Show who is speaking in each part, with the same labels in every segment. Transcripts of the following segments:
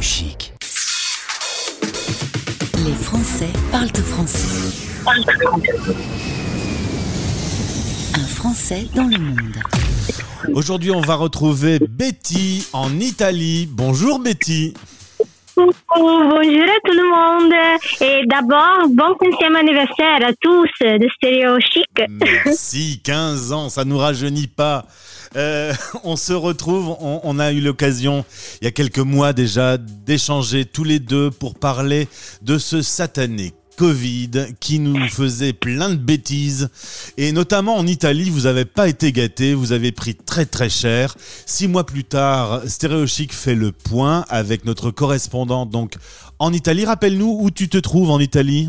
Speaker 1: Chic. Les Français parlent français. Un Français dans le monde.
Speaker 2: Aujourd'hui, on va retrouver Betty en Italie. Bonjour Betty.
Speaker 3: Bonjour à tout le monde. Et d'abord, bon 15e anniversaire à tous de Stéréo Chic.
Speaker 2: Merci, 15 ans, ça nous rajeunit pas. Euh, on se retrouve, on, on a eu l'occasion il y a quelques mois déjà d'échanger tous les deux pour parler de ce satané Covid qui nous faisait plein de bêtises. Et notamment en Italie, vous n'avez pas été gâté, vous avez pris très très cher. Six mois plus tard, Stéréochic fait le point avec notre correspondante donc en Italie. Rappelle-nous où tu te trouves en Italie?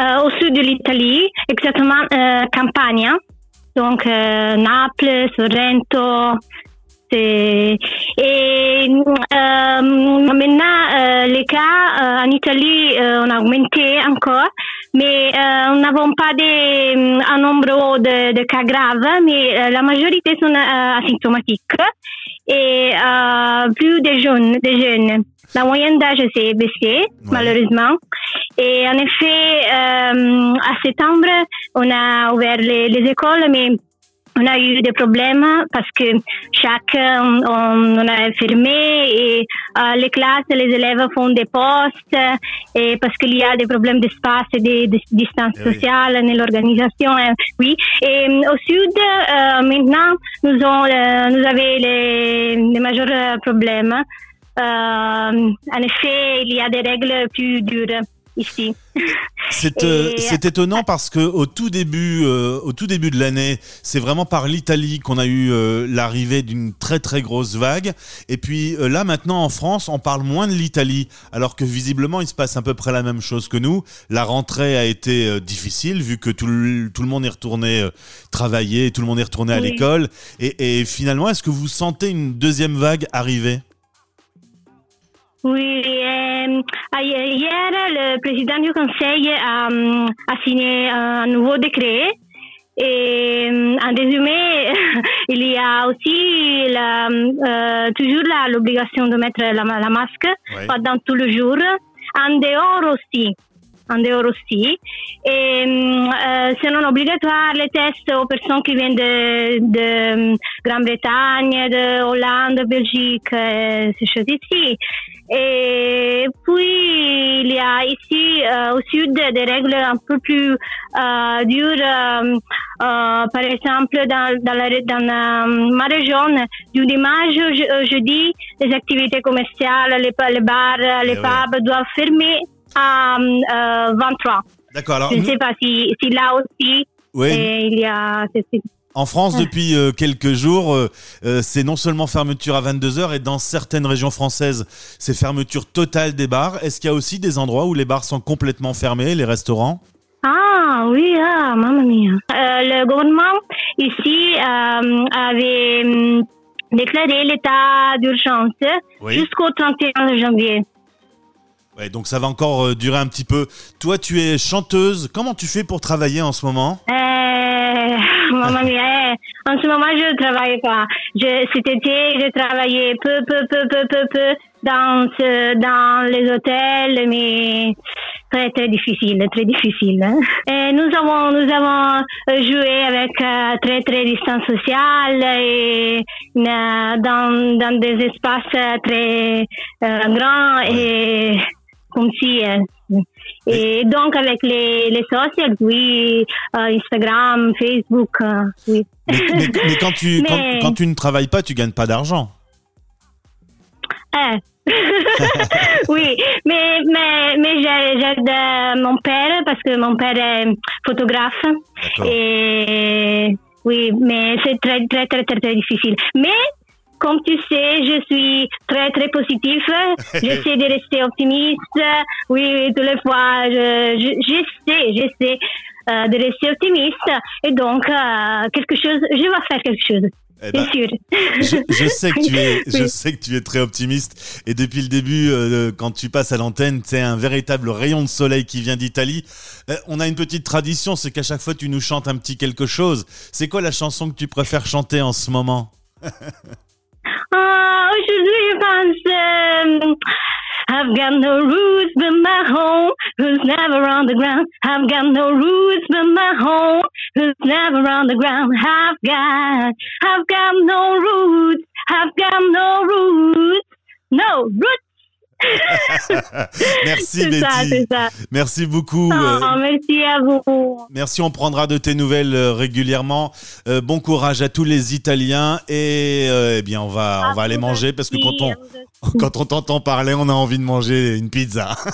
Speaker 3: Euh, au sud de l'Italie, exactement euh, Campania. Donc euh, Naples, Sorrento. Et euh, maintenant, euh, les cas euh, en Italie euh, ont augmenté encore, mais euh, nous n'avons pas de, un nombre de, de cas graves, mais euh, la majorité sont euh, asymptomatiques et euh, plus de jeunes, de jeunes. La moyenne d'âge s'est baissée, malheureusement. Et en effet, euh, à septembre, on a ouvert les, les écoles, mais on a eu des problèmes parce que chaque on, on a fermé et euh, les classes, les élèves font des postes et parce qu'il y a des problèmes d'espace et de, de distance
Speaker 2: Eh oui.
Speaker 3: sociale dans l'organisation. oui. Et euh, au sud, euh, maintenant, nous avons euh, nous avons les, les majeurs euh, problèmes. Euh, en effet, il y a des règles plus dures ici.
Speaker 2: C'est euh, étonnant parce que au tout début, euh, au tout début de l'année, c'est vraiment par l'Italie qu'on a eu euh, l'arrivée d'une très très grosse vague. Et puis euh, là maintenant en France, on parle moins de l'Italie, alors que visiblement il se passe à peu près la même chose que nous. La rentrée a été euh, difficile vu que tout le, tout le monde est retourné euh, travailler, tout le monde est retourné à
Speaker 3: Oui.
Speaker 2: l'école. Et, et finalement, est-ce que vous sentez une deuxième vague arriver?
Speaker 3: Oui, euh, hier, le président du Conseil a, euh, a signé un nouveau décret. Et euh, en résumé, il y a aussi la, euh, toujours l'obligation de mettre la, la masque
Speaker 2: Ouais.
Speaker 3: pendant tout le jour, en dehors aussi. En dehors aussi. Et euh, c'est obligatoire les tests aux personnes qui viennent de, de Grande-Bretagne, de Hollande, Belgique, euh, ces choses ici. Et puis, il y a ici euh, au sud des règles un peu plus euh, dures. euh, euh, par exemple, dans, dans, la, dans ma région, du dimanche au je- au jeudi, les activités commerciales, les, les bars, les pubs doivent fermer à euh, 23.
Speaker 2: D'accord. Alors
Speaker 3: Je ne sais pas si, si là aussi, euh, il y a...
Speaker 2: En France,
Speaker 3: Ouais.
Speaker 2: depuis euh, quelques jours, euh, euh, c'est non seulement fermeture à 22h, et dans certaines régions françaises, c'est fermeture totale des bars. Est-ce qu'il y a aussi des endroits où les bars sont complètement fermés, les restaurants?
Speaker 3: Ah oui, ah, mamma mia. Euh, le gouvernement ici avait hum, déclaré l'état d'urgence
Speaker 2: Oui.
Speaker 3: jusqu'au 31 janvier.
Speaker 2: Ouais, donc ça va encore euh, durer un petit peu. Toi, tu es chanteuse. Comment tu fais pour travailler en ce moment?
Speaker 3: Euh, mamma mia, eh, en ce moment je travaille pas. Je, cet été, j'ai travaillé peu, peu, peu, peu, peu, peu dans, ce- dans les hôtels, mais très, très difficile, très difficile. hein. Nous avons, nous avons euh, joué avec euh, très, très distance sociale et euh, dans, dans des espaces très euh, grands et comme si euh, et donc avec les, les socials, oui, euh, Instagram, Facebook, euh, oui.
Speaker 2: mais, mais- mais quand, tu, quand,
Speaker 3: Mais-
Speaker 2: quand tu ne travailles pas, tu gagnes pas d'argent.
Speaker 3: Eh. oui, mais, mais, mais j'ai- j'aide mon père parce que mon père est photographe. Et oui, mais c'est très, très, très, très, très difficile. Mais, comme tu sais, je suis très, très positif. J'essaie de rester optimiste. Oui, toutes les fois, je, je, j'essaie, j'essaie euh, de rester optimiste. Et donc, euh, quelque chose, je vais faire quelque chose.
Speaker 2: Eh ben,
Speaker 3: sûr.
Speaker 2: je, je sais que tu es, je
Speaker 3: Oui.
Speaker 2: sais que tu es très optimiste. Et depuis le début, euh, quand tu passes à l'antenne, c'est un véritable rayon de soleil qui vient d'Italie. Euh, on a une petite tradition, c'est qu'à chaque fois tu nous chantes un petit quelque chose. C'est quoi la chanson que tu préfères chanter en ce moment?
Speaker 3: Ah, aujourd'hui, je pense I've got no roots but my home, who's never on the ground. I've got no roots but my home, who's never on the ground. I've got, I've got no roots, I've got no roots, no roots.
Speaker 2: merci
Speaker 3: C'est ça,
Speaker 2: Betty.
Speaker 3: c'est ça.
Speaker 2: Merci beaucoup.
Speaker 3: Oh,
Speaker 2: euh,
Speaker 3: merci à vous.
Speaker 2: Merci, on prendra de tes nouvelles euh, régulièrement. Euh, bon courage à tous les Italiens et euh, eh bien on va on va aller manger parce que quand on quand on t'entend parler, on a envie de manger une pizza.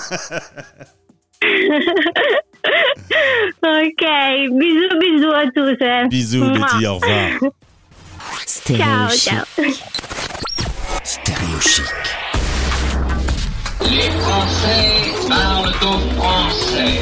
Speaker 3: Ok, bisous, bisous à tous. hein.
Speaker 2: Bisous
Speaker 3: Mouah.
Speaker 2: Betty, au revoir.
Speaker 1: Stéréo
Speaker 3: Ciao,
Speaker 1: chic.
Speaker 3: ciao.
Speaker 1: Stéréo chic.
Speaker 4: Les Français parlent au français.